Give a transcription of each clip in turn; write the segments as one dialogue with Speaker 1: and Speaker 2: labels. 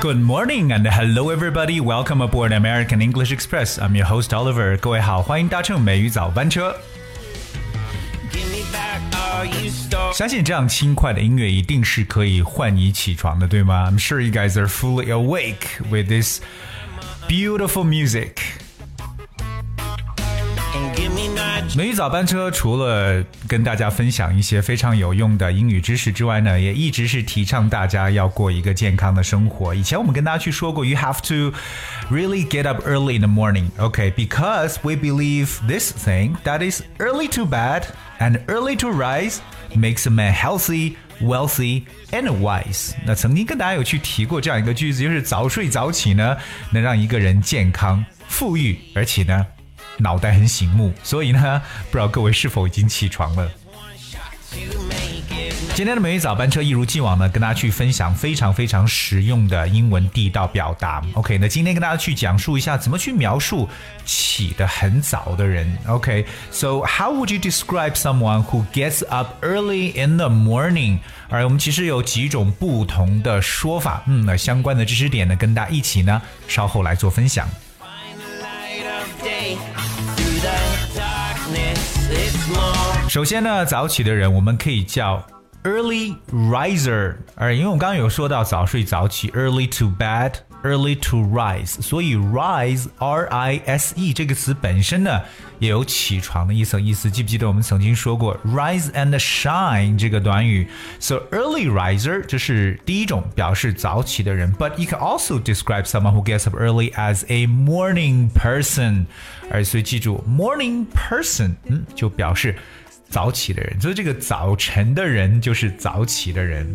Speaker 1: Good morning and hello everybody. Welcome aboard American English Express. I'm your host Oliver. 各位好，欢迎搭乘美语早班车。相信这样轻快的音乐一定是可以唤你起床的，对吗？I'm sure you guys are fully awake with this beautiful music. 美语早班车除了跟大家分享一些非常有用的英语知识之外呢，也一直是提倡大家要过一个健康的生活。以前我们跟大家去说过，you have to really get up early in the morning, OK? Because we believe this thing that is early to bed and early to rise makes a man healthy. Wealthy and wise。那曾经跟大家有去提过这样一个句子，就是早睡早起呢，能让一个人健康、富裕，而且呢。脑袋很醒目，所以呢，不知道各位是否已经起床了？今天的美语早班车一如既往呢，跟大家去分享非常非常实用的英文地道表达。OK，那今天跟大家去讲述一下怎么去描述起得很早的人。OK，so how would you describe someone who gets up early in the morning？而我们其实有几种不同的说法。嗯，那相关的知识点呢，跟大家一起呢，稍后来做分享。首先呢，早起的人我们可以叫 early riser，而因为我刚刚有说到早睡早起，early to bed。early to rise，所以 rise R I S E 这个词本身呢也有起床的意思。意思记不记得我们曾经说过 rise and shine 这个短语？So early riser 这是第一种表示早起的人，but you can also describe someone who gets up early as a morning person。而所以记住 morning person，嗯，就表示早起的人。所以这个早晨的人就是早起的人。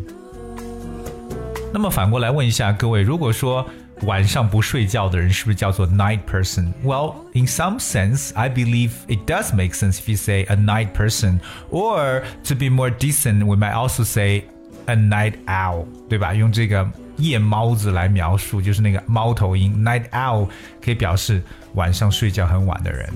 Speaker 1: 那么反过来问一下各位，如果说晚上不睡觉的人是不是叫做 night person? Well, in some sense, I believe it does make sense if you say a night person, or to be more decent, we might also say a night owl，对吧？用这个夜猫子来描述，就是那个猫头鹰 night owl，可以表示晚上睡觉很晚的人。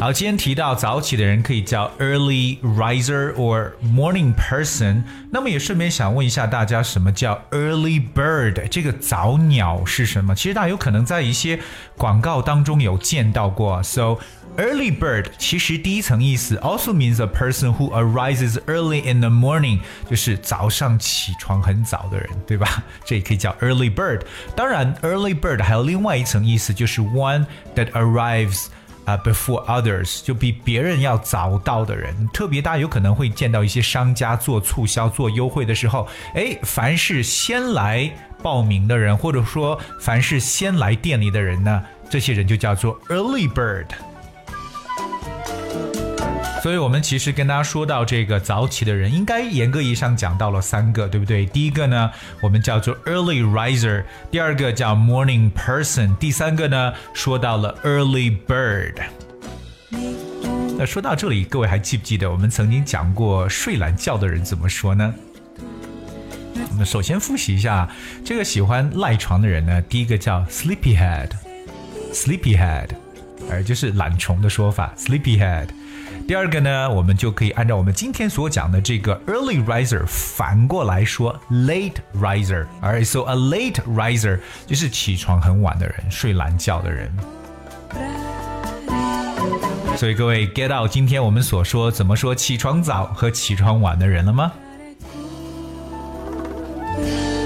Speaker 1: 好，今天提到早起的人可以叫 early riser or morning person。那么也顺便想问一下大家，什么叫 early bird？这个早鸟是什么？其实大家有可能在一些广告当中有见到过。So early bird 其实第一层意思 also means a person who arises early in the morning，就是早上起床很早的人，对吧？这也可以叫 early bird。当然，early bird 还有另外一层意思，就是 one that arrives。啊，before others 就比别人要早到的人，特别大家有可能会见到一些商家做促销、做优惠的时候，哎，凡是先来报名的人，或者说凡是先来店里的人呢，这些人就叫做 early bird。所以，我们其实跟大家说到这个早起的人，应该严格意义上讲到了三个，对不对？第一个呢，我们叫做 early riser；第二个叫 morning person；第三个呢，说到了 early bird。那说到这里，各位还记不记得我们曾经讲过睡懒觉的人怎么说呢？我们首先复习一下，这个喜欢赖床的人呢，第一个叫 sleepyhead，sleepyhead，而就是懒虫的说法，sleepyhead。第二个呢，我们就可以按照我们今天所讲的这个 early riser 反过来说 late riser。Alright，so a late riser 就是起床很晚的人，睡懒觉的人。所以各位 get 到今天我们所说怎么说起床早和起床晚的人了吗？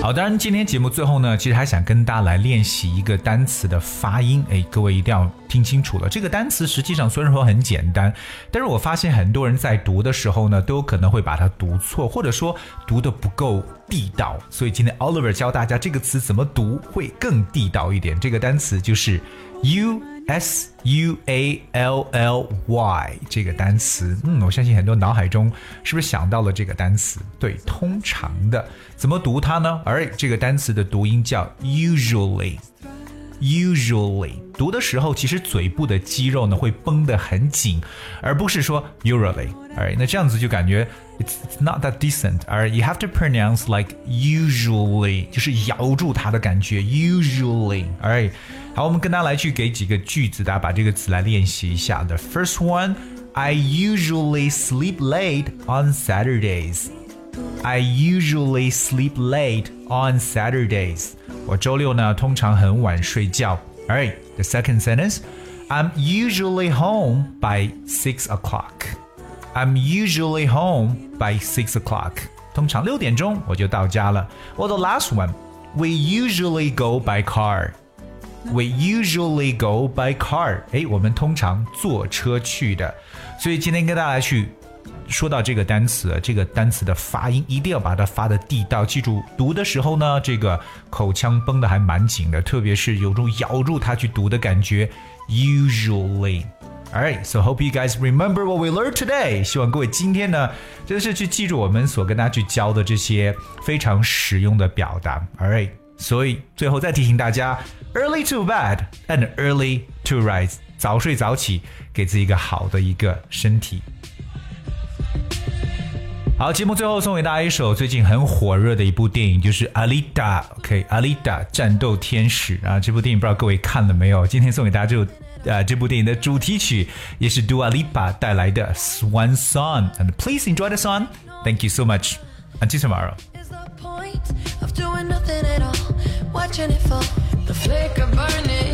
Speaker 1: 好，当然今天节目最后呢，其实还想跟大家来练习一个单词的发音。哎，各位一定要听清楚了，这个单词实际上虽然说很简单，但是我发现很多人在读的时候呢，都有可能会把它读错，或者说读的不够地道。所以今天 Oliver 教大家这个词怎么读会更地道一点。这个单词就是 you。S U A L L Y 这个单词，嗯，我相信很多脑海中是不是想到了这个单词？对，通常的怎么读它呢？而这个单词的读音叫 usually。Usually 读的时候，其实嘴部的肌肉呢会绷得很紧，而不是说 usually。Alright，那这样子就感觉 it's not that decent。而 you have to pronounce like usually，就是咬住它的感觉。Usually。Alright， 好，我们跟大家来去给几个句子，大家把这个词来练习一下。The first one，I usually sleep late on Saturdays。 I usually sleep late on Saturdays. 我周六呢通常很晚睡觉。Alright, the second sentence. I'm usually home by six o'clock. I'm usually home by six o'clock. 通常六点钟我就到家了。Well, the last one. We usually go by car. We usually go by car. 哎，我们通常坐车去的。所以今天跟大家去说到这个单词，这个单词的发音一定要把它发的地道。记住，读的时候呢，这个口腔绷的还蛮紧的，特别是有种咬住它去读的感觉。Usually。All right, so hope you guys remember what we learned today. 希望各位今天呢，真的是去记住我们所跟大家去教的这些非常实用的表达。All right. 所以最后再提醒大家，early to bed and early to rise，早睡早起，给自己一个好的一个身体。好，节目最后送给大家一首最近很火热的一部电影，就是《阿丽达》。OK，《阿丽达》战斗天使啊，这部电影不知道各位看了没有？今天送给大家这首呃这部电影的主题曲，也是 Dua Lipa 带来的《Swan Song》。And please enjoy the song. Thank you so much. Until tomorrow. Watching it fall, the flicker burning